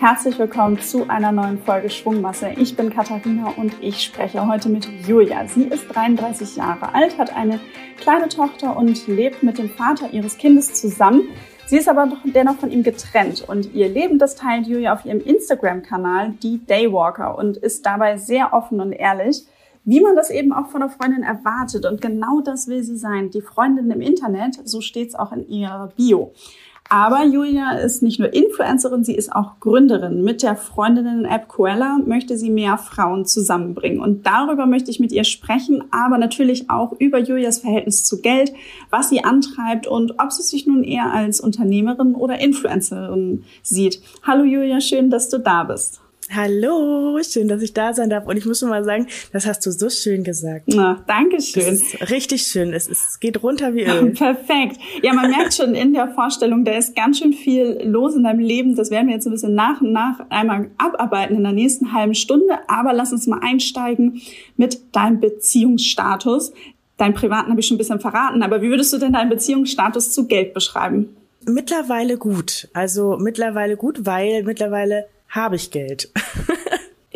Herzlich willkommen zu einer neuen Folge Schwungmasse. Ich bin Katharina und ich spreche heute mit Julia. Sie ist 33 Jahre alt, hat eine kleine Tochter und lebt mit dem Vater ihres Kindes zusammen. Sie ist aber dennoch von ihm getrennt und ihr Leben, das teilt Julia auf ihrem Instagram-Kanal, die Daywalker, und ist dabei sehr offen und ehrlich, wie man das eben auch von einer Freundin erwartet. Und genau das will sie sein. Die Freundin im Internet, so steht es auch in ihrer Bio. Aber Julia ist nicht nur Influencerin, sie ist auch Gründerin. Mit der Freundinnen-App Coella möchte sie mehr Frauen zusammenbringen. Und darüber möchte ich mit ihr sprechen, aber natürlich auch über Julias Verhältnis zu Geld, was sie antreibt und ob sie sich nun eher als Unternehmerin oder Influencerin sieht. Hallo Julia, schön, dass du da bist. Hallo, schön, dass ich da sein darf. Und ich muss schon mal sagen, das hast du so schön gesagt. Na, danke schön. Richtig schön. Es, ist, es geht runter wie Öl. Perfekt. Ja, man merkt schon in der Vorstellung, da ist ganz schön viel los in deinem Leben. Das werden wir jetzt ein bisschen nach und nach einmal abarbeiten in der nächsten halben Stunde. Aber lass uns mal einsteigen mit deinem Beziehungsstatus. Deinen privaten habe ich schon ein bisschen verraten, aber wie würdest du denn deinen Beziehungsstatus zu Geld beschreiben? Mittlerweile gut. Also mittlerweile gut, weil mittlerweile habe ich Geld.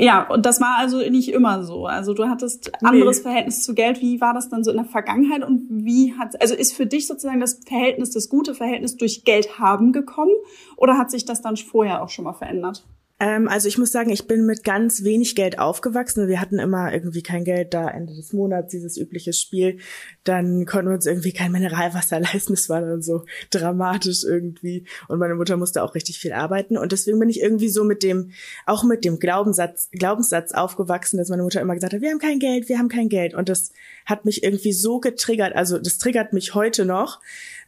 Ja, und das war also nicht immer so. Also du hattest anderes nee. Verhältnis zu Geld. Wie war das dann so in der Vergangenheit und wie hat, also ist für dich sozusagen das Verhältnis, das gute Verhältnis durch Geld haben gekommen oder hat sich das dann vorher auch schon mal verändert? Ähm, also ich muss sagen, ich bin mit ganz wenig Geld aufgewachsen. Wir hatten immer irgendwie kein Geld da Ende des Monats, dieses übliche Spiel. Dann konnten wir uns irgendwie kein Mineralwasser leisten. Das war dann so dramatisch irgendwie. Und meine Mutter musste auch richtig viel arbeiten. Und deswegen bin ich irgendwie so mit dem, auch mit dem Glaubenssatz, Glaubenssatz aufgewachsen, dass meine Mutter immer gesagt hat, wir haben kein Geld, wir haben kein Geld. Und das hat mich irgendwie so getriggert. Also das triggert mich heute noch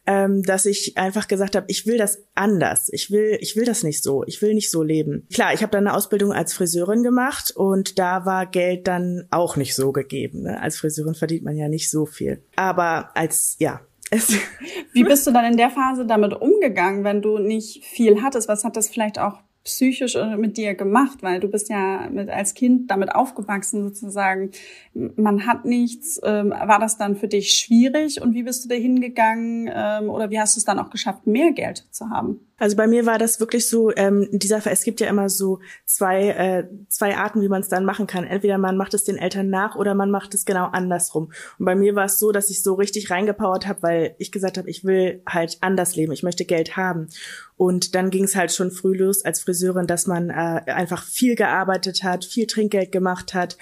ähm, dass ich einfach gesagt habe, ich will das anders. Ich will, ich will das nicht so. Ich will nicht so leben. Klar, ich habe dann eine Ausbildung als Friseurin gemacht und da war Geld dann auch nicht so gegeben. Ne? Als Friseurin verdient man ja nicht so viel. Aber als, ja, Wie bist du dann in der Phase damit umgegangen, wenn du nicht viel hattest? Was hat das vielleicht auch psychisch mit dir gemacht, weil du bist ja mit als Kind damit aufgewachsen sozusagen. Man hat nichts. Ähm, war das dann für dich schwierig und wie bist du da hingegangen ähm, oder wie hast du es dann auch geschafft, mehr Geld zu haben? Also bei mir war das wirklich so, ähm, dieser, es gibt ja immer so zwei, äh, zwei Arten, wie man es dann machen kann. Entweder man macht es den Eltern nach oder man macht es genau andersrum. Und bei mir war es so, dass ich so richtig reingepowert habe, weil ich gesagt habe, ich will halt anders leben, ich möchte Geld haben. Und dann ging es halt schon früh los als Friseurin, dass man äh, einfach viel gearbeitet hat, viel Trinkgeld gemacht hat.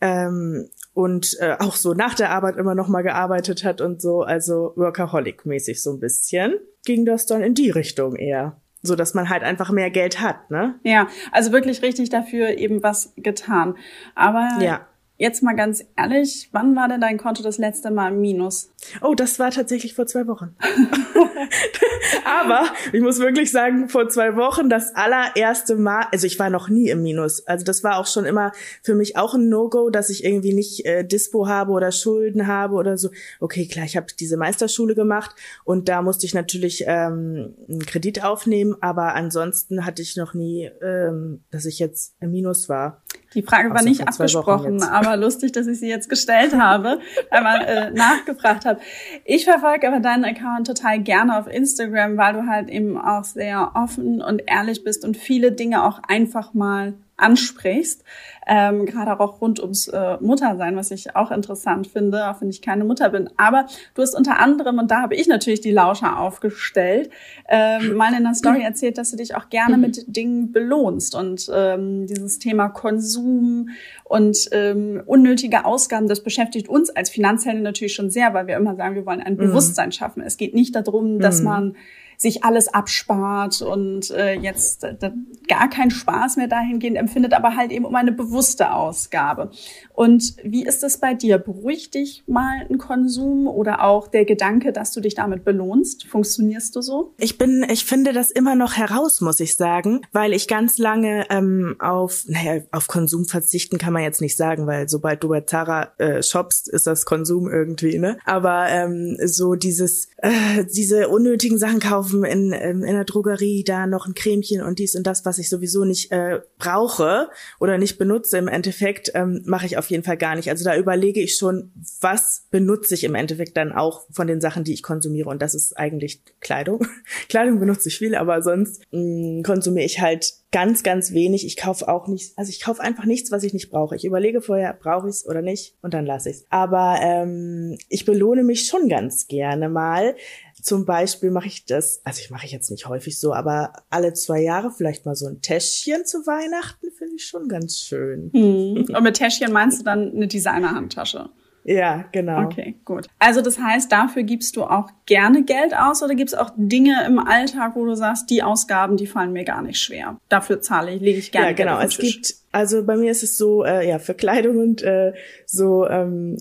Ähm, und äh, auch so nach der Arbeit immer noch mal gearbeitet hat und so, also Workaholic-mäßig so ein bisschen, ging das dann in die Richtung eher so dass man halt einfach mehr Geld hat, ne? Ja, also wirklich richtig dafür eben was getan. Aber ja. Jetzt mal ganz ehrlich, wann war denn dein Konto das letzte Mal im Minus? Oh, das war tatsächlich vor zwei Wochen. Aber ich muss wirklich sagen, vor zwei Wochen das allererste Mal, also ich war noch nie im Minus. Also das war auch schon immer für mich auch ein No-Go, dass ich irgendwie nicht äh, Dispo habe oder Schulden habe oder so. Okay, klar, ich habe diese Meisterschule gemacht und da musste ich natürlich ähm, einen Kredit aufnehmen, aber ansonsten hatte ich noch nie, ähm, dass ich jetzt im Minus war. Die Frage war nicht abgesprochen, aber lustig, dass ich sie jetzt gestellt habe, einmal äh, nachgefragt habe. Ich verfolge aber deinen Account total gerne auf Instagram, weil du halt eben auch sehr offen und ehrlich bist und viele Dinge auch einfach mal ansprichst, ähm, gerade auch rund ums äh, Muttersein, was ich auch interessant finde, auch wenn ich keine Mutter bin. Aber du hast unter anderem, und da habe ich natürlich die Lauscher aufgestellt, ähm, mal in der Story erzählt, dass du dich auch gerne mit Dingen belohnst und ähm, dieses Thema Konsum und ähm, unnötige Ausgaben, das beschäftigt uns als Finanzhelde natürlich schon sehr, weil wir immer sagen, wir wollen ein mhm. Bewusstsein schaffen. Es geht nicht darum, dass mhm. man sich alles abspart und äh, jetzt äh, gar keinen Spaß mehr dahingehend empfindet, aber halt eben um eine bewusste Ausgabe. Und wie ist es bei dir? Beruhigt dich mal ein Konsum oder auch der Gedanke, dass du dich damit belohnst? Funktionierst du so? Ich bin, ich finde das immer noch heraus, muss ich sagen, weil ich ganz lange ähm, auf, naja, auf Konsum verzichten kann man jetzt nicht sagen, weil sobald du bei Zara äh, shoppst, ist das Konsum irgendwie, ne? Aber ähm, so dieses, äh, diese unnötigen Sachen kaufen, in, ähm, in der Drogerie, da noch ein Cremchen und dies und das, was ich sowieso nicht äh, brauche oder nicht benutze im Endeffekt, ähm, mache ich auf jeden Fall gar nicht. Also da überlege ich schon, was benutze ich im Endeffekt dann auch von den Sachen, die ich konsumiere. Und das ist eigentlich Kleidung. Kleidung benutze ich viel, aber sonst mh, mm, konsumiere ich halt ganz, ganz wenig. Ich kaufe auch nicht, also ich kaufe einfach nichts, was ich nicht brauche. Ich überlege vorher, brauche ich es oder nicht und dann lasse ich es. Aber ähm, ich belohne mich schon ganz gerne mal. Zum Beispiel mache ich das, also ich mache ich jetzt nicht häufig so, aber alle zwei Jahre vielleicht mal so ein Täschchen zu Weihnachten finde ich schon ganz schön. Hm. Und mit Täschchen meinst du dann eine Designer-Handtasche? Ja, genau. Okay, gut. Also das heißt, dafür gibst du auch gerne Geld aus oder gibt es auch Dinge im Alltag, wo du sagst, die Ausgaben, die fallen mir gar nicht schwer. Dafür zahle ich, lege ich gerne. Ja, genau. Geld es gibt, also bei mir ist es so, äh, ja, für Kleidung und äh, so ähm,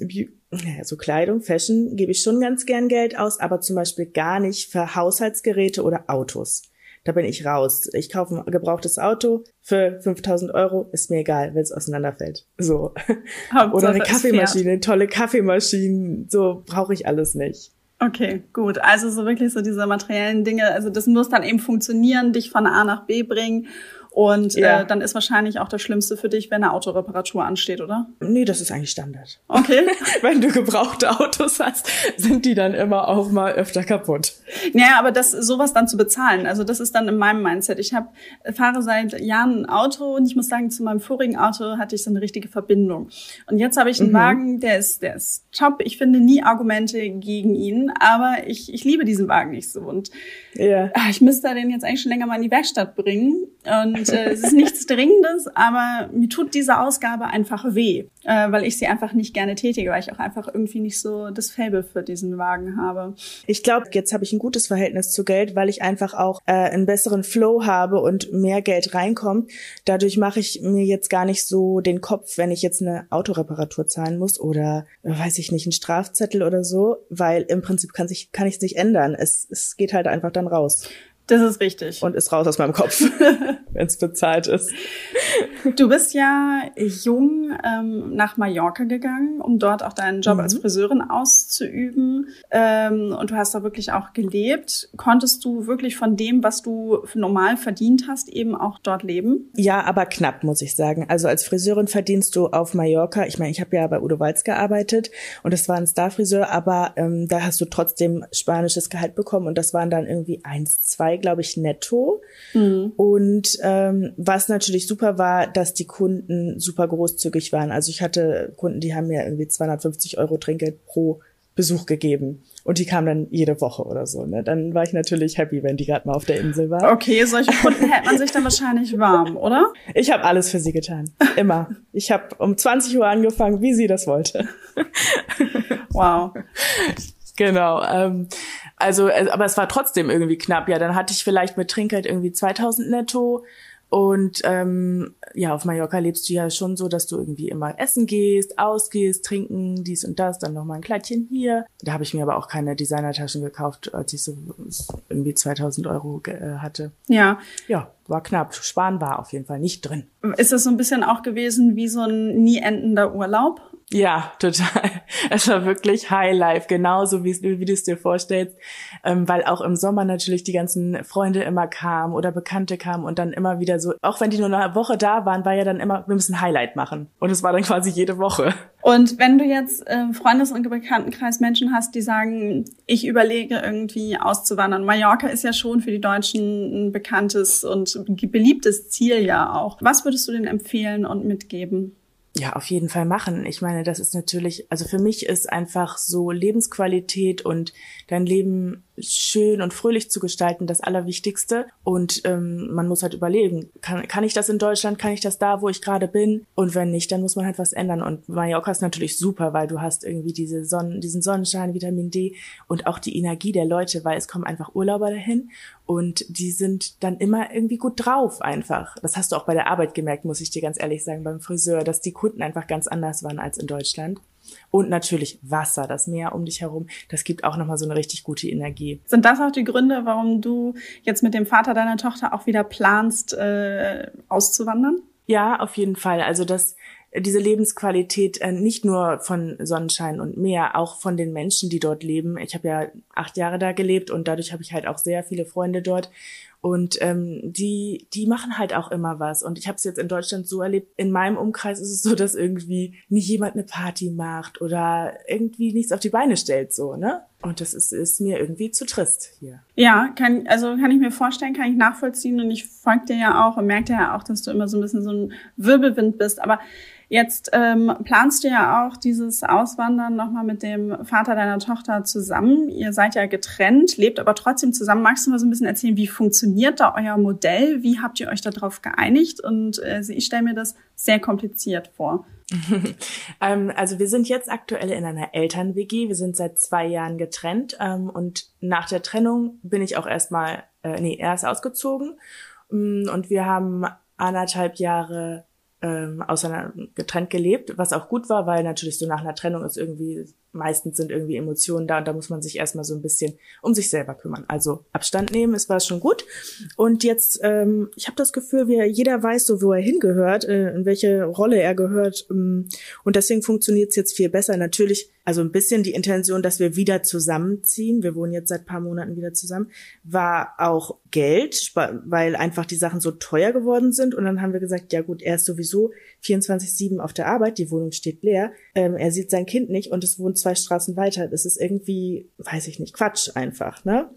ja, so Kleidung, Fashion gebe ich schon ganz gern Geld aus, aber zum Beispiel gar nicht für Haushaltsgeräte oder Autos da bin ich raus. Ich kaufe ein gebrauchtes Auto für 5000 Euro, ist mir egal, wenn es auseinanderfällt. So. Oder eine Kaffeemaschine, tolle Kaffeemaschinen, so brauche ich alles nicht. Okay, gut. Also so wirklich so diese materiellen Dinge, also das muss dann eben funktionieren, dich von A nach B bringen und ja. äh, dann ist wahrscheinlich auch das Schlimmste für dich, wenn eine Autoreparatur ansteht, oder? Nee, das ist eigentlich Standard. Okay. wenn du gebrauchte Autos hast, sind die dann immer auch mal öfter kaputt. Naja, aber das sowas dann zu bezahlen, also das ist dann in meinem Mindset. Ich hab, fahre seit Jahren ein Auto und ich muss sagen, zu meinem vorigen Auto hatte ich so eine richtige Verbindung. Und jetzt habe ich einen mhm. Wagen, der ist, der ist top. Ich finde nie Argumente gegen ihn, aber ich, ich liebe diesen Wagen nicht so. Und ja. ach, ich müsste den jetzt eigentlich schon länger mal in die Werkstatt bringen. Und und äh, es ist nichts Dringendes, aber mir tut diese Ausgabe einfach weh, äh, weil ich sie einfach nicht gerne tätige, weil ich auch einfach irgendwie nicht so das Fable für diesen Wagen habe. Ich glaube, jetzt habe ich ein gutes Verhältnis zu Geld, weil ich einfach auch äh, einen besseren Flow habe und mehr Geld reinkommt. Dadurch mache ich mir jetzt gar nicht so den Kopf, wenn ich jetzt eine Autoreparatur zahlen muss oder weiß ich nicht, einen Strafzettel oder so, weil im Prinzip kann sich kann ich es nicht ändern. Es, es geht halt einfach dann raus. Das ist richtig. Und ist raus aus meinem Kopf, wenn es bezahlt ist. Du bist ja jung ähm, nach Mallorca gegangen, um dort auch deinen Job mhm. als Friseurin auszuüben. Ähm, und du hast da wirklich auch gelebt. Konntest du wirklich von dem, was du normal verdient hast, eben auch dort leben? Ja, aber knapp, muss ich sagen. Also als Friseurin verdienst du auf Mallorca. Ich meine, ich habe ja bei Udo Walz gearbeitet und das war ein Starfriseur, aber ähm, da hast du trotzdem spanisches Gehalt bekommen und das waren dann irgendwie eins, zwei zwei, glaube ich, netto. Mhm. Und ähm, was natürlich super war, dass die Kunden super großzügig waren. Also ich hatte Kunden, die haben mir irgendwie 250 Euro Trinkgeld pro Besuch gegeben. Und die kamen dann jede Woche oder so. Ne? Dann war ich natürlich happy, wenn die gerade mal auf der Insel war. Okay, solche Kunden hält man sich dann wahrscheinlich warm, oder? Ich habe alles für sie getan. Immer. Ich habe um 20 Uhr angefangen, wie sie das wollte. Wow. Genau. Ähm, also, äh, aber es war trotzdem irgendwie knapp. Ja, dann hatte ich vielleicht mit Trinkgeld irgendwie 2000 netto. Und ähm, ja, auf Mallorca lebst du ja schon so, dass du irgendwie immer essen gehst, ausgehst, trinken, dies und das, dann nochmal ein Kleidchen hier. Da habe ich mir aber auch keine Designertaschen gekauft, als ich so irgendwie 2000 Euro äh, hatte. Ja. Ja, war knapp. Sparen war auf jeden Fall nicht drin. Ist das so ein bisschen auch gewesen wie so ein nie endender Urlaub? Ja, total. Es war wirklich Highlife, genauso wie, wie du es dir vorstellst, ähm, weil auch im Sommer natürlich die ganzen Freunde immer kamen oder Bekannte kamen und dann immer wieder so, auch wenn die nur eine Woche da waren, war ja dann immer, wir müssen Highlight machen. Und es war dann quasi jede Woche. Und wenn du jetzt äh, Freundes- und Bekanntenkreis Menschen hast, die sagen, ich überlege irgendwie auszuwandern. Mallorca ist ja schon für die Deutschen ein bekanntes und beliebtes Ziel ja auch. Was würdest du denn empfehlen und mitgeben? Ja, auf jeden Fall machen. Ich meine, das ist natürlich, also für mich ist einfach so Lebensqualität und dein Leben schön und fröhlich zu gestalten das Allerwichtigste. Und ähm, man muss halt überlegen, kann, kann ich das in Deutschland, kann ich das da, wo ich gerade bin? Und wenn nicht, dann muss man halt was ändern. Und Mallorca ist natürlich super, weil du hast irgendwie diese Sonnen, diesen Sonnenschein, Vitamin D und auch die Energie der Leute, weil es kommen einfach Urlauber dahin und die sind dann immer irgendwie gut drauf einfach. Das hast du auch bei der Arbeit gemerkt, muss ich dir ganz ehrlich sagen, beim Friseur, dass die Kunden einfach ganz anders waren als in Deutschland. Und natürlich Wasser, das Meer um dich herum, das gibt auch nochmal so eine richtig gute Energie. Sind das auch die Gründe, warum du jetzt mit dem Vater deiner Tochter auch wieder planst, äh, auszuwandern? Ja, auf jeden Fall. Also das diese Lebensqualität äh, nicht nur von Sonnenschein und Meer, auch von den Menschen, die dort leben. Ich habe ja acht Jahre da gelebt und dadurch habe ich halt auch sehr viele Freunde dort. Und ähm, die, die machen halt auch immer was. Und ich habe es jetzt in Deutschland so erlebt, in meinem Umkreis ist es so, dass irgendwie nicht jemand eine Party macht oder irgendwie nichts auf die Beine stellt, so, ne? Und das ist, ist mir irgendwie zu trist hier. Ja, kann, also kann ich mir vorstellen, kann ich nachvollziehen. Und ich folge dir ja auch und merke ja auch, dass du immer so ein bisschen so ein Wirbelwind bist. Aber Jetzt ähm, planst du ja auch dieses Auswandern nochmal mit dem Vater deiner Tochter zusammen. Ihr seid ja getrennt, lebt aber trotzdem zusammen. Magst du mal so ein bisschen erzählen, wie funktioniert da euer Modell? Wie habt ihr euch darauf geeinigt? Und äh, ich stelle mir das sehr kompliziert vor. ähm, also wir sind jetzt aktuell in einer Eltern-WG. Wir sind seit zwei Jahren getrennt ähm, und nach der Trennung bin ich auch erstmal, äh, nee, erst ausgezogen mm, und wir haben anderthalb Jahre ähm, auseinander getrennt gelebt, was auch gut war, weil natürlich so nach einer Trennung ist irgendwie meistens sind irgendwie Emotionen da und da muss man sich erstmal so ein bisschen um sich selber kümmern. Also Abstand nehmen, es war schon gut. Und jetzt, ähm, ich habe das Gefühl, wir, jeder weiß so, wo er hingehört, äh, in welche Rolle er gehört. Ähm, und deswegen funktioniert es jetzt viel besser. Natürlich, also ein bisschen die Intention, dass wir wieder zusammenziehen. Wir wohnen jetzt seit paar Monaten wieder zusammen, war auch Geld, weil einfach die Sachen so teuer geworden sind. Und dann haben wir gesagt, ja gut, er ist sowieso 24-7 auf der Arbeit, die Wohnung steht leer, ähm, er sieht sein Kind nicht und es wohnt zwei Straßen weiter. Das ist irgendwie, weiß ich nicht, Quatsch einfach, ne?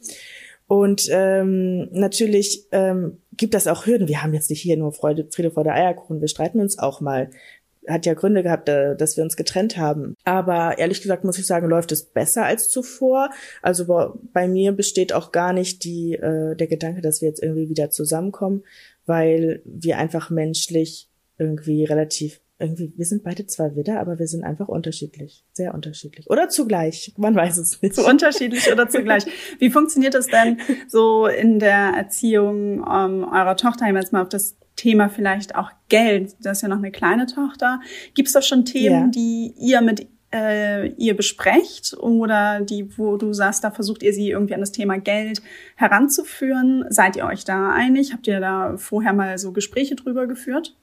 Und ähm, natürlich ähm, gibt das auch Hürden. Wir haben jetzt nicht hier nur Freude, Friede vor der Eierkuchen. Wir streiten uns auch mal. Hat ja Gründe gehabt, äh, dass wir uns getrennt haben. Aber ehrlich gesagt muss ich sagen, läuft es besser als zuvor. Also bei mir besteht auch gar nicht die, äh, der Gedanke, dass wir jetzt irgendwie wieder zusammenkommen, weil wir einfach menschlich irgendwie relativ irgendwie, wir sind beide zwar Widder, aber wir sind einfach unterschiedlich. Sehr unterschiedlich. Oder zugleich. Man weiß es nicht. So unterschiedlich oder zugleich. Wie funktioniert es denn so in der Erziehung ähm, eurer Tochter? Jetzt mal auf das Thema vielleicht auch Geld. Das ist ja noch eine kleine Tochter. Gibt es da schon Themen, ja. die ihr mit äh, ihr besprecht oder die, wo du sagst, da versucht ihr sie irgendwie an das Thema Geld heranzuführen? Seid ihr euch da einig? Habt ihr da vorher mal so Gespräche drüber geführt?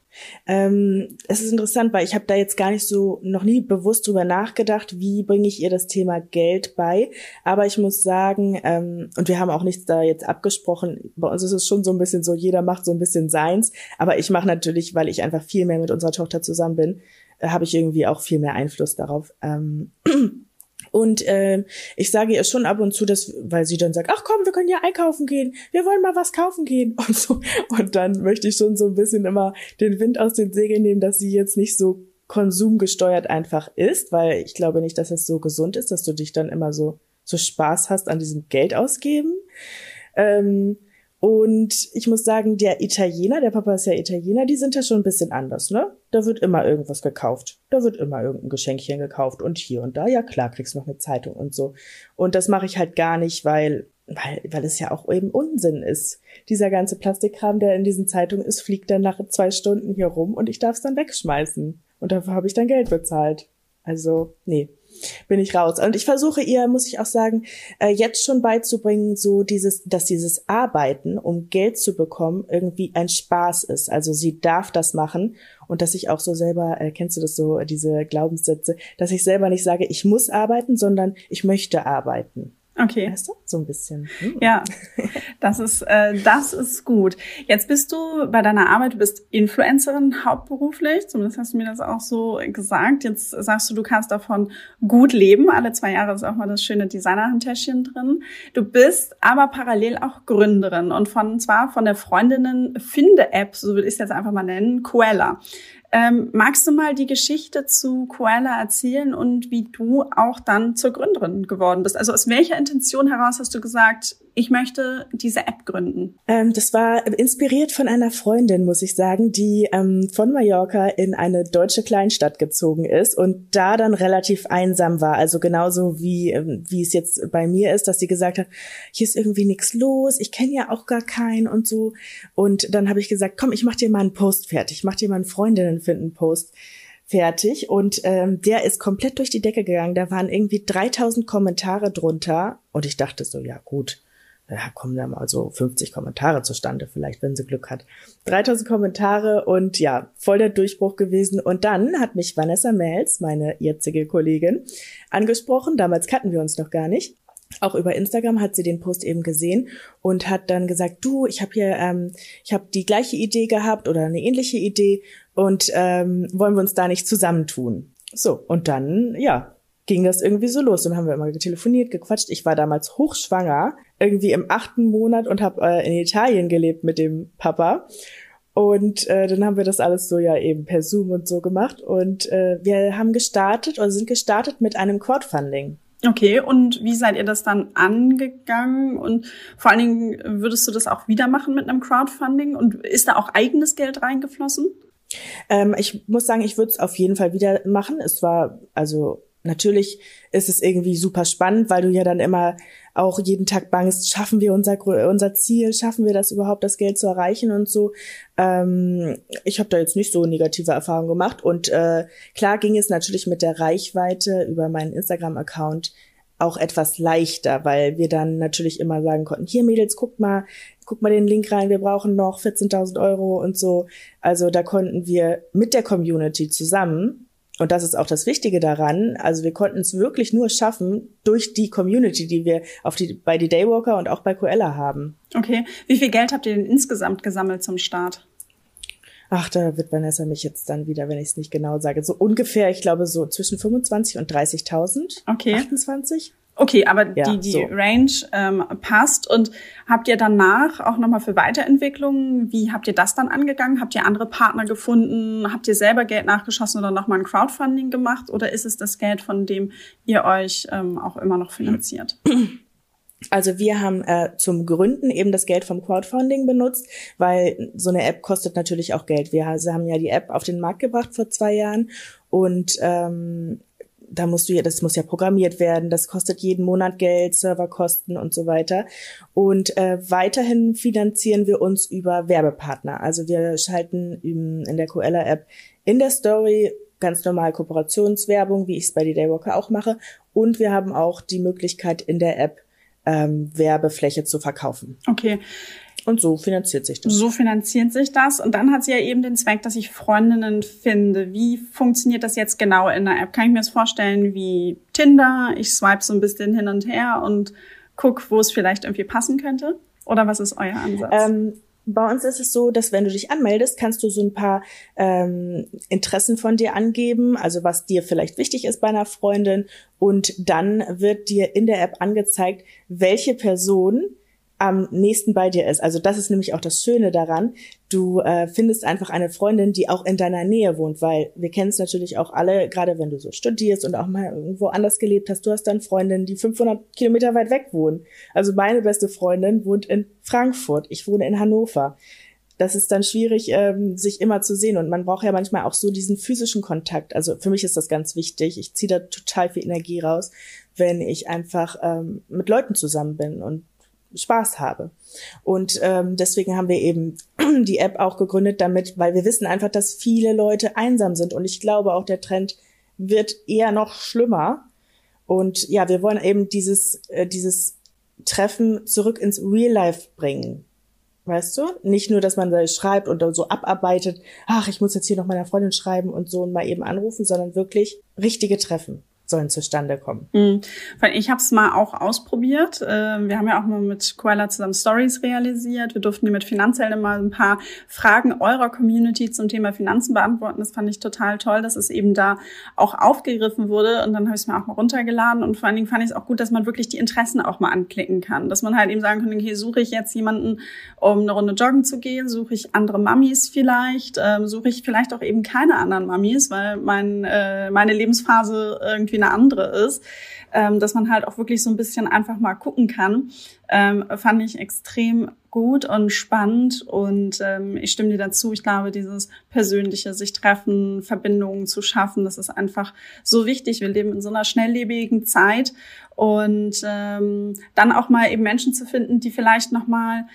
Ähm, es ist interessant, weil ich habe da jetzt gar nicht so noch nie bewusst drüber nachgedacht, wie bringe ich ihr das Thema Geld bei. Aber ich muss sagen, ähm, und wir haben auch nichts da jetzt abgesprochen. Bei uns ist es schon so ein bisschen so, jeder macht so ein bisschen seins. Aber ich mache natürlich, weil ich einfach viel mehr mit unserer Tochter zusammen bin, äh, habe ich irgendwie auch viel mehr Einfluss darauf. Ähm, Und äh, ich sage ihr schon ab und zu, dass, weil sie dann sagt, ach komm, wir können ja einkaufen gehen, wir wollen mal was kaufen gehen und so. Und dann möchte ich schon so ein bisschen immer den Wind aus den Segeln nehmen, dass sie jetzt nicht so konsumgesteuert einfach ist, weil ich glaube nicht, dass es so gesund ist, dass du dich dann immer so so Spaß hast an diesem Geld ausgeben. Ähm, und ich muss sagen, der Italiener, der Papa ist ja Italiener, die sind ja schon ein bisschen anders, ne? Da wird immer irgendwas gekauft. Da wird immer irgendein Geschenkchen gekauft und hier und da, ja klar, kriegst noch eine Zeitung und so. Und das mache ich halt gar nicht, weil, weil, weil es ja auch eben Unsinn ist. Dieser ganze Plastikkram, der in diesen Zeitungen ist, fliegt dann nach zwei Stunden hier rum und ich darf es dann wegschmeißen. Und dafür habe ich dann Geld bezahlt. Also, nee bin ich raus. Und ich versuche ihr, muss ich auch sagen, äh, jetzt schon beizubringen, so dieses, dass dieses Arbeiten, um Geld zu bekommen, irgendwie ein Spaß ist. Also sie darf das machen und dass ich auch so selber, äh, kennst du das so, diese Glaubenssätze, dass ich selber nicht sage, ich muss arbeiten, sondern ich möchte arbeiten. Okay. Weißt du? So ein bisschen. Hm. Ja, das ist, äh, das ist gut. Jetzt bist du bei deiner Arbeit, du bist Influencerin hauptberuflich, zumindest hast du mir das auch so gesagt. Jetzt sagst du, du kannst davon gut leben. Alle zwei Jahre ist auch mal das schöne Designerhandtäschchen drin. Du bist aber parallel auch Gründerin und von zwar von der Freundinnen Finde-App, so will ich es jetzt einfach mal nennen, Koella. Ähm, magst du mal die Geschichte zu Koala erzählen und wie du auch dann zur Gründerin geworden bist? Also aus welcher Intention heraus hast du gesagt, ich möchte diese App gründen? Ähm, das war inspiriert von einer Freundin, muss ich sagen, die ähm, von Mallorca in eine deutsche Kleinstadt gezogen ist und da dann relativ einsam war. Also genauso wie, ähm, wie es jetzt bei mir ist, dass sie gesagt hat, hier ist irgendwie nichts los, ich kenne ja auch gar keinen und so. Und dann habe ich gesagt, komm, ich mach dir mal einen Post fertig, mach dir mal einen Freundinnen finden Post fertig und ähm, der ist komplett durch die Decke gegangen. Da waren irgendwie 3000 Kommentare drunter und ich dachte so, ja gut, ja, kommen da mal so 50 Kommentare zustande, vielleicht, wenn sie Glück hat. 3000 Kommentare und ja, voll der Durchbruch gewesen. Und dann hat mich Vanessa Mels, meine jetzige Kollegin, angesprochen. Damals kannten wir uns noch gar nicht. Auch über Instagram hat sie den Post eben gesehen und hat dann gesagt, du, ich habe hier, ähm, ich habe die gleiche Idee gehabt oder eine ähnliche Idee und ähm, wollen wir uns da nicht zusammentun? So, und dann, ja, ging das irgendwie so los. Dann haben wir immer telefoniert, gequatscht. Ich war damals hochschwanger, irgendwie im achten Monat und habe äh, in Italien gelebt mit dem Papa. Und äh, dann haben wir das alles so ja eben per Zoom und so gemacht. Und äh, wir haben gestartet oder sind gestartet mit einem Crowdfunding. Okay, und wie seid ihr das dann angegangen? Und vor allen Dingen, würdest du das auch wieder machen mit einem Crowdfunding? Und ist da auch eigenes Geld reingeflossen? Ähm, ich muss sagen, ich würde es auf jeden Fall wieder machen. Es war, also natürlich ist es irgendwie super spannend, weil du ja dann immer auch jeden Tag bangst, schaffen wir unser, unser Ziel, schaffen wir das überhaupt, das Geld zu erreichen und so. Ähm, ich habe da jetzt nicht so negative Erfahrungen gemacht. Und äh, klar ging es natürlich mit der Reichweite über meinen Instagram-Account auch etwas leichter, weil wir dann natürlich immer sagen konnten, hier Mädels, guckt mal, guck mal den Link rein, wir brauchen noch 14.000 Euro und so. Also da konnten wir mit der Community zusammen und das ist auch das Wichtige daran. Also wir konnten es wirklich nur schaffen durch die Community, die wir auf die, bei die Daywalker und auch bei Coella haben. Okay. Wie viel Geld habt ihr denn insgesamt gesammelt zum Start? Ach, da wird Vanessa mich jetzt dann wieder, wenn ich es nicht genau sage. So ungefähr, ich glaube, so zwischen 25 und 30.000. Okay. 28. Okay, aber ja, die, die so. Range ähm, passt. Und habt ihr danach auch nochmal für Weiterentwicklungen, wie habt ihr das dann angegangen? Habt ihr andere Partner gefunden? Habt ihr selber Geld nachgeschossen oder nochmal ein Crowdfunding gemacht? Oder ist es das Geld, von dem ihr euch ähm, auch immer noch finanziert? Also wir haben äh, zum Gründen eben das Geld vom Crowdfunding benutzt, weil so eine App kostet natürlich auch Geld. Wir haben ja die App auf den Markt gebracht vor zwei Jahren und ähm, da musst du ja, das muss ja programmiert werden, das kostet jeden Monat Geld, Serverkosten und so weiter. Und äh, weiterhin finanzieren wir uns über Werbepartner. Also wir schalten in der Coella App in der Story ganz normal Kooperationswerbung, wie ich es bei die Daywalker auch mache. Und wir haben auch die Möglichkeit in der App ähm, Werbefläche zu verkaufen. Okay. Und so finanziert sich das. So finanziert sich das. Und dann hat sie ja eben den Zweck, dass ich Freundinnen finde. Wie funktioniert das jetzt genau in der App? Kann ich mir das vorstellen wie Tinder? Ich swipe so ein bisschen hin und her und guck, wo es vielleicht irgendwie passen könnte? Oder was ist euer Ansatz? Ähm, bei uns ist es so, dass wenn du dich anmeldest, kannst du so ein paar ähm, Interessen von dir angeben, also was dir vielleicht wichtig ist bei einer Freundin. Und dann wird dir in der App angezeigt, welche Person am nächsten bei dir ist. Also das ist nämlich auch das Schöne daran. Du äh, findest einfach eine Freundin, die auch in deiner Nähe wohnt, weil wir kennen es natürlich auch alle, gerade wenn du so studierst und auch mal irgendwo anders gelebt hast. Du hast dann Freundinnen, die 500 Kilometer weit weg wohnen. Also meine beste Freundin wohnt in Frankfurt. Ich wohne in Hannover. Das ist dann schwierig, ähm, sich immer zu sehen. Und man braucht ja manchmal auch so diesen physischen Kontakt. Also für mich ist das ganz wichtig. Ich ziehe da total viel Energie raus, wenn ich einfach ähm, mit Leuten zusammen bin. Und Spaß habe. Und ähm, deswegen haben wir eben die App auch gegründet, damit, weil wir wissen einfach, dass viele Leute einsam sind. Und ich glaube auch, der Trend wird eher noch schlimmer. Und ja, wir wollen eben dieses, äh, dieses Treffen zurück ins Real Life bringen. Weißt du? Nicht nur, dass man da schreibt und so abarbeitet, ach, ich muss jetzt hier noch meiner Freundin schreiben und so und mal eben anrufen, sondern wirklich richtige Treffen sollen zustande kommen. Mhm. Ich habe es mal auch ausprobiert. Ähm, wir haben ja auch mal mit Koala zusammen Stories realisiert. Wir durften mit Finanzhelden mal ein paar Fragen eurer Community zum Thema Finanzen beantworten. Das fand ich total toll, dass es eben da auch aufgegriffen wurde. Und dann habe ich es mir auch mal runtergeladen. Und vor allen Dingen fand ich es auch gut, dass man wirklich die Interessen auch mal anklicken kann. Dass man halt eben sagen kann, okay, suche ich jetzt jemanden, um eine Runde joggen zu gehen? Suche ich andere Mamis vielleicht? Ähm, suche ich vielleicht auch eben keine anderen Mamis, weil mein, äh, meine Lebensphase irgendwie eine andere ist, ähm, dass man halt auch wirklich so ein bisschen einfach mal gucken kann, ähm, fand ich extrem gut und spannend und ähm, ich stimme dir dazu. Ich glaube, dieses persönliche sich treffen, Verbindungen zu schaffen, das ist einfach so wichtig. Wir leben in so einer schnelllebigen Zeit und ähm, dann auch mal eben Menschen zu finden, die vielleicht noch mal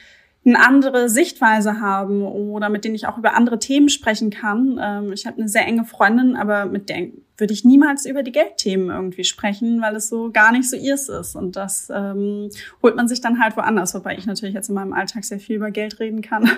eine andere Sichtweise haben oder mit denen ich auch über andere Themen sprechen kann. Ähm, ich habe eine sehr enge Freundin, aber mit der würde ich niemals über die Geldthemen irgendwie sprechen, weil es so gar nicht so ihrs ist. Und das ähm, holt man sich dann halt woanders, wobei ich natürlich jetzt in meinem Alltag sehr viel über Geld reden kann.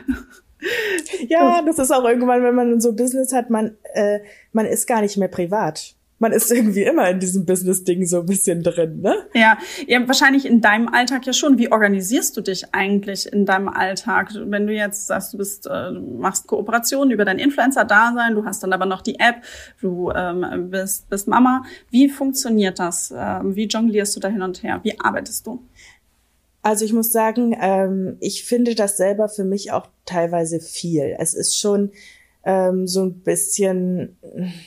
ja, das ist auch irgendwann, wenn man so Business hat, man, äh, man ist gar nicht mehr privat man ist irgendwie immer in diesem Business-Ding so ein bisschen drin, ne? Ja, ja, wahrscheinlich in deinem Alltag ja schon. Wie organisierst du dich eigentlich in deinem Alltag? Wenn du jetzt sagst, du bist, äh, machst Kooperationen über dein Influencer-Dasein, du hast dann aber noch die App, du ähm, bist, bist Mama. Wie funktioniert das? Ähm, wie jonglierst du da hin und her? Wie arbeitest du? Also ich muss sagen, ähm, ich finde das selber für mich auch teilweise viel. Es ist schon ähm, so ein bisschen,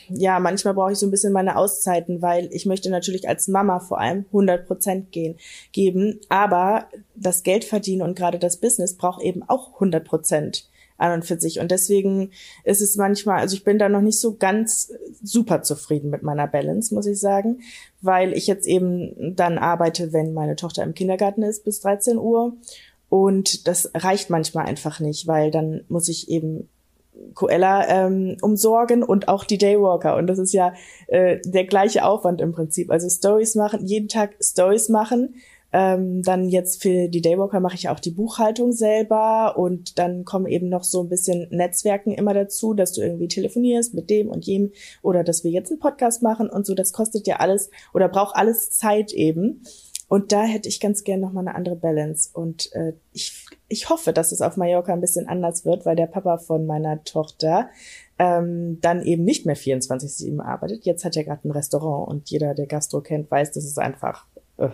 ja, manchmal brauche ich so ein bisschen meine Auszeiten, weil ich möchte natürlich als Mama vor allem 100 Prozent geben, aber das Geld verdienen und gerade das Business braucht eben auch 100 Prozent an und für sich. Und deswegen ist es manchmal, also ich bin da noch nicht so ganz super zufrieden mit meiner Balance, muss ich sagen, weil ich jetzt eben dann arbeite, wenn meine Tochter im Kindergarten ist bis 13 Uhr. Und das reicht manchmal einfach nicht, weil dann muss ich eben Coella ähm, umsorgen und auch die Daywalker. Und das ist ja äh, der gleiche Aufwand im Prinzip. Also Stories machen, jeden Tag Stories machen. Ähm, dann jetzt für die Daywalker mache ich auch die Buchhaltung selber und dann kommen eben noch so ein bisschen Netzwerken immer dazu, dass du irgendwie telefonierst mit dem und jedem oder dass wir jetzt einen Podcast machen und so. Das kostet ja alles oder braucht alles Zeit eben. Und da hätte ich ganz gern noch mal eine andere Balance. Und äh, ich, ich hoffe, dass es auf Mallorca ein bisschen anders wird, weil der Papa von meiner Tochter ähm, dann eben nicht mehr 24-7 arbeitet. Jetzt hat er gerade ein Restaurant und jeder, der Gastro kennt, weiß, das ist einfach äh,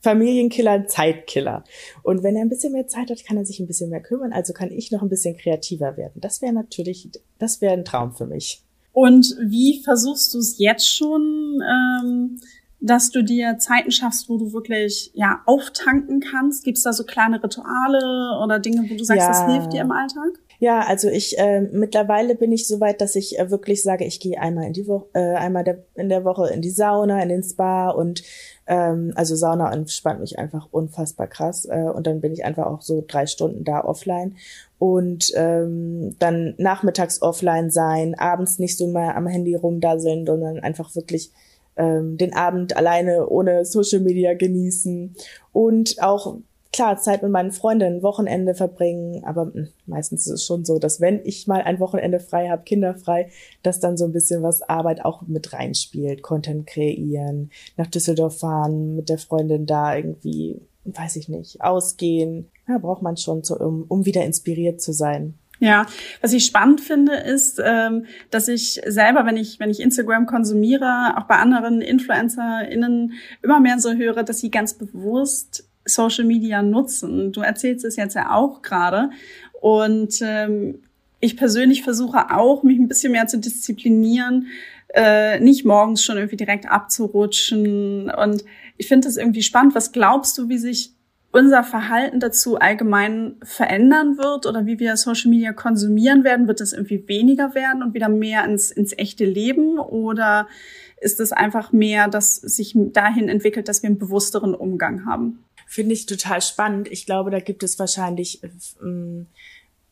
Familienkiller, Zeitkiller. Und wenn er ein bisschen mehr Zeit hat, kann er sich ein bisschen mehr kümmern. Also kann ich noch ein bisschen kreativer werden. Das wäre natürlich, das wäre ein Traum für mich. Und wie versuchst du es jetzt schon? Ähm dass du dir Zeiten schaffst, wo du wirklich ja auftanken kannst? Gibt es da so kleine Rituale oder Dinge, wo du sagst, ja. das hilft dir im Alltag? Ja, also ich äh, mittlerweile bin ich so weit, dass ich äh, wirklich sage, ich gehe einmal in die Woche, äh, einmal der, in der Woche in die Sauna, in den Spa und ähm, also Sauna entspannt mich einfach unfassbar krass äh, und dann bin ich einfach auch so drei Stunden da offline und ähm, dann nachmittags offline sein, abends nicht so mal am Handy rumdasseln, sondern einfach wirklich ähm, den Abend alleine ohne Social Media genießen und auch klar Zeit mit meinen Freundinnen Wochenende verbringen, aber mh, hm, meistens ist es schon so, dass wenn ich mal ein Wochenende frei habe, kinderfrei, dass dann so ein bisschen was Arbeit auch mit reinspielt, Content kreieren, nach Düsseldorf fahren, mit der Freundin da irgendwie, weiß ich nicht, ausgehen. Ja, braucht man schon, so, um, um wieder inspiriert zu sein. Ja, was ich spannend finde, ist, ähm, dass ich selber, wenn ich, wenn ich Instagram konsumiere, auch bei anderen InfluencerInnen immer mehr so höre, dass sie ganz bewusst Social Media nutzen. Du erzählst es jetzt ja auch gerade. Und ähm, ich persönlich versuche auch, mich ein bisschen mehr zu disziplinieren, äh, nicht morgens schon irgendwie direkt abzurutschen. Und ich finde das irgendwie spannend. Was glaubst du, wie sich unser Verhalten dazu allgemein verändern wird oder wie wir Social Media konsumieren werden? Wird es irgendwie weniger werden und wieder mehr ins, ins echte Leben? Oder ist es einfach mehr, dass sich dahin entwickelt, dass wir einen bewussteren Umgang haben? Finde ich total spannend. Ich glaube, da gibt es wahrscheinlich ähm,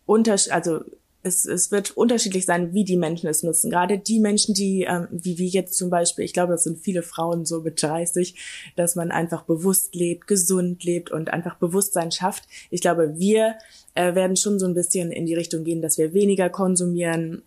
Unterschied, also es, es wird unterschiedlich sein, wie die Menschen es nutzen. Gerade die Menschen, die, ähm, wie wir jetzt zum Beispiel, ich glaube, das sind viele Frauen so mit 30, dass man einfach bewusst lebt, gesund lebt und einfach Bewusstsein schafft. Ich glaube, wir äh, werden schon so ein bisschen in die Richtung gehen, dass wir weniger konsumieren.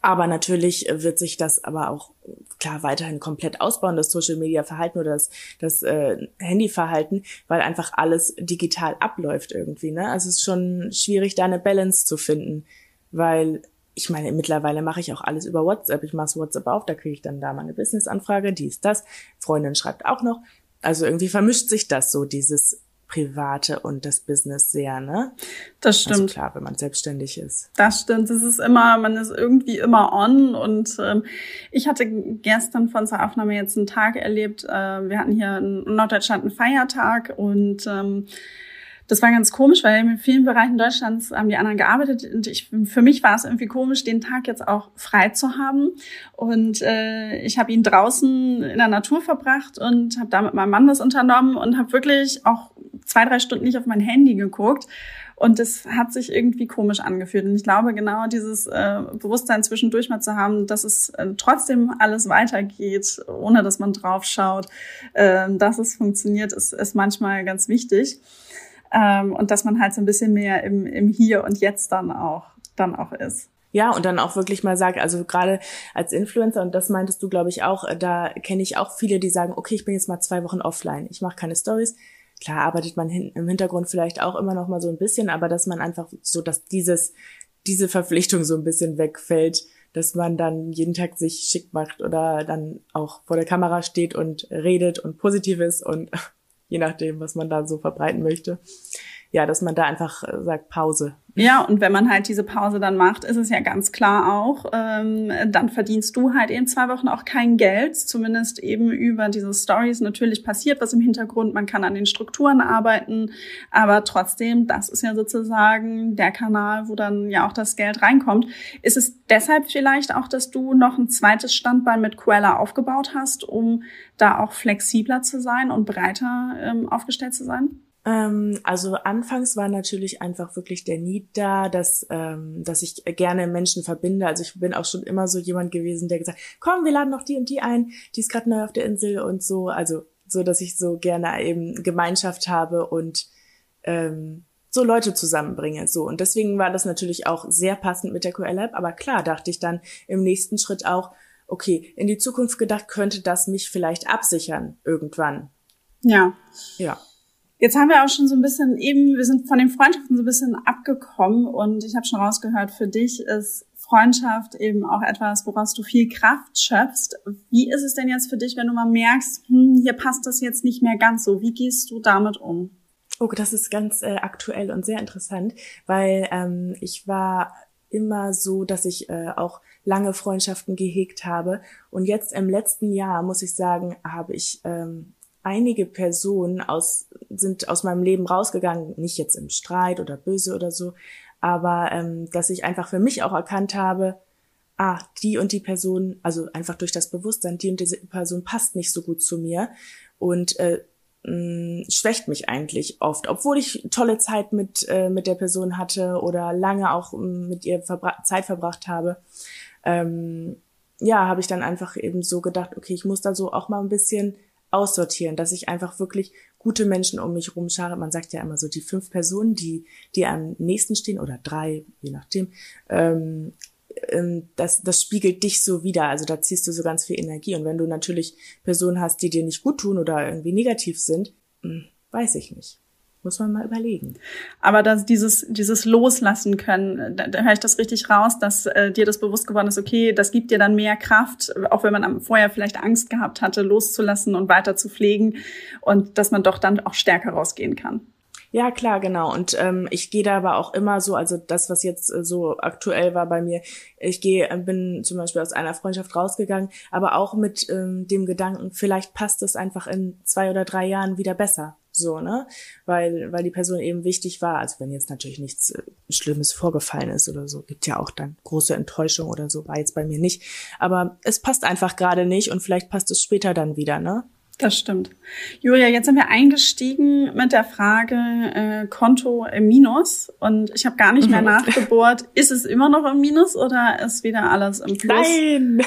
Aber natürlich wird sich das aber auch klar weiterhin komplett ausbauen, das Social Media Verhalten oder das, das äh, Handyverhalten, weil einfach alles digital abläuft irgendwie. Ne? Also es ist schon schwierig, da eine Balance zu finden weil ich meine, mittlerweile mache ich auch alles über WhatsApp. Ich mache WhatsApp auf, da kriege ich dann da meine Business-Anfrage, die ist das. Freundin schreibt auch noch. Also irgendwie vermischt sich das so, dieses Private und das Business sehr, ne? Das also stimmt. Also klar, wenn man selbstständig ist. Das stimmt. Es ist immer, man ist irgendwie immer on. Und ähm, ich hatte gestern von zur Aufnahme jetzt einen Tag erlebt. Äh, wir hatten hier in Norddeutschland einen Feiertag und ähm, Das war ganz komisch, weil in vielen Bereichen Deutschlands haben die anderen gearbeitet und ich, für mich war es irgendwie komisch, den Tag jetzt auch frei zu haben. Und äh, ich habe ihn draußen in der Natur verbracht und habe da mit meinem Mann was unternommen und habe wirklich auch zwei, drei Stunden nicht auf mein Handy geguckt. Und das hat sich irgendwie komisch angefühlt. Und ich glaube, genau dieses äh, Bewusstsein zwischendurch mal zu haben, dass es äh, trotzdem alles weitergeht, ohne dass man drauf schaut, äh, dass es funktioniert, ist, ist manchmal ganz wichtig. Ähm, und dass man halt so ein bisschen mehr im, im Hier und Jetzt dann auch, dann auch ist. Ja, und dann auch wirklich mal sagt, also gerade als Influencer, und das meintest du, glaube ich, auch, da kenne ich auch viele, die sagen, okay, ich bin jetzt mal zwei Wochen offline, ich mache keine Stories. Klar arbeitet man hin, im Hintergrund vielleicht auch immer noch mal so ein bisschen, aber dass man einfach so, dass dieses, diese Verpflichtung so ein bisschen wegfällt, dass man dann jeden Tag sich schick macht oder dann auch vor der Kamera steht und redet und positiv ist und je nachdem, was man da so verbreiten möchte. Ja, dass man da einfach äh, sagt Pause. Ja, und wenn man halt diese Pause dann macht, ist es ja ganz klar auch, ähm, dann verdienst du halt eben zwei Wochen auch kein Geld, zumindest eben über diese Stories. Natürlich passiert was im Hintergrund, man kann an den Strukturen arbeiten, aber trotzdem, das ist ja sozusagen der Kanal, wo dann ja auch das Geld reinkommt. Ist es deshalb vielleicht auch, dass du noch ein zweites Standbein mit Quella aufgebaut hast, um da auch flexibler zu sein und breiter ähm, aufgestellt zu sein? Ähm, also anfangs war natürlich einfach wirklich der Need da, dass, ähm, dass ich gerne Menschen verbinde. Also ich bin auch schon immer so jemand gewesen, der gesagt, komm, wir laden noch die und die ein, die ist gerade neu auf der Insel und so. Also so, dass ich so gerne eben Gemeinschaft habe und ähm, so Leute zusammenbringe. So. Und deswegen war das natürlich auch sehr passend mit der QL Lab. Aber klar, dachte ich dann im nächsten Schritt auch, okay, in die Zukunft gedacht, könnte das mich vielleicht absichern irgendwann. Ja. Ja. Jetzt haben wir auch schon so ein bisschen eben, wir sind von den Freundschaften so ein bisschen abgekommen und ich habe schon rausgehört, für dich ist Freundschaft eben auch etwas, woraus du viel Kraft schöpfst. Wie ist es denn jetzt für dich, wenn du mal merkst, hm, hier passt das jetzt nicht mehr ganz so? Wie gehst du damit um? Oh, das ist ganz äh, aktuell und sehr interessant, weil ähm, ich war immer so, dass ich äh, auch lange Freundschaften gehegt habe. Und jetzt im letzten Jahr, muss ich sagen, habe ich ähm, einige Personen aus, sind aus meinem Leben rausgegangen, nicht jetzt im Streit oder böse oder so, aber ähm, dass ich einfach für mich auch erkannt habe, ah, die und die Person, also einfach durch das Bewusstsein, die und diese Person passt nicht so gut zu mir und äh, mh, schwächt mich eigentlich oft, obwohl ich tolle Zeit mit äh, mit der Person hatte oder lange auch mit ihr verbra Zeit verbracht habe. Ähm, ja, habe ich dann einfach eben so gedacht, okay, ich muss da so auch mal ein bisschen aussortieren, dass ich einfach wirklich gute Menschen um mich rumschare. Man sagt ja immer so, die fünf Personen, die, die am nächsten stehen, oder drei, je nachdem, ähm, ähm, das, das spiegelt dich so wieder. Also da ziehst du so ganz viel Energie. Und wenn du natürlich Personen hast, die dir nicht gut tun oder irgendwie negativ sind, hm, weiß ich nicht. Muss man mal überlegen. Aber dass dieses, dieses Loslassen können, da, da höre ich das richtig raus, dass äh, dir das bewusst geworden ist, okay, das gibt dir dann mehr Kraft, auch wenn man vorher vielleicht Angst gehabt hatte, loszulassen und weiter zu pflegen und dass man doch dann auch stärker rausgehen kann. Ja, klar, genau. Und ähm, ich gehe da aber auch immer so, also das, was jetzt äh, so aktuell war bei mir, ich gehe, äh, bin zum Beispiel aus einer Freundschaft rausgegangen, aber auch mit ähm, dem Gedanken, vielleicht passt es einfach in zwei oder drei Jahren wieder besser so, ne? Weil, weil die Person eben wichtig war. Also wenn jetzt natürlich nichts äh, Schlimmes vorgefallen ist oder so, gibt ja auch dann große Enttäuschung oder so, war jetzt bei mir nicht. Aber es passt einfach gerade nicht und vielleicht passt es später dann wieder, ne? Das stimmt. Julia, jetzt sind wir eingestiegen mit der Frage äh, Konto im Minus und ich habe gar nicht mehr mhm. nachgebohrt. Ist es immer noch im Minus oder ist wieder alles im Plus? Nein,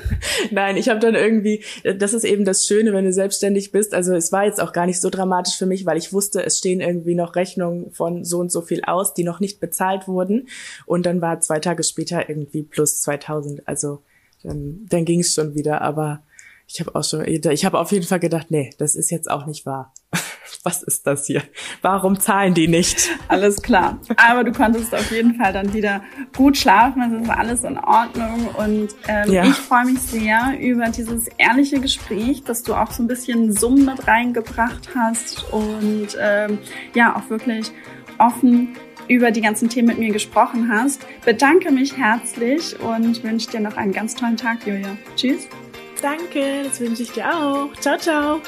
nein, ich habe dann irgendwie, das ist eben das Schöne, wenn du selbstständig bist. Also es war jetzt auch gar nicht so dramatisch für mich, weil ich wusste, es stehen irgendwie noch Rechnungen von so und so viel aus, die noch nicht bezahlt wurden und dann war zwei Tage später irgendwie plus 2000. Also dann, dann ging es schon wieder, aber ich habe auch schon, ich habe auf jeden Fall gedacht, nee, das ist jetzt auch nicht wahr. Was ist das hier? Warum zahlen die nicht? Alles klar. Aber du konntest auf jeden Fall dann wieder gut schlafen. Es ist alles in Ordnung. Und ähm, ja. ich freue mich sehr über dieses ehrliche Gespräch, dass du auch so ein bisschen Summen mit reingebracht hast und ähm, ja, auch wirklich offen über die ganzen Themen mit mir gesprochen hast. Bedanke mich herzlich und wünsche dir noch einen ganz tollen Tag, Julia. Tschüss. Danke, das wünsche ich dir auch. Ciao, ciao.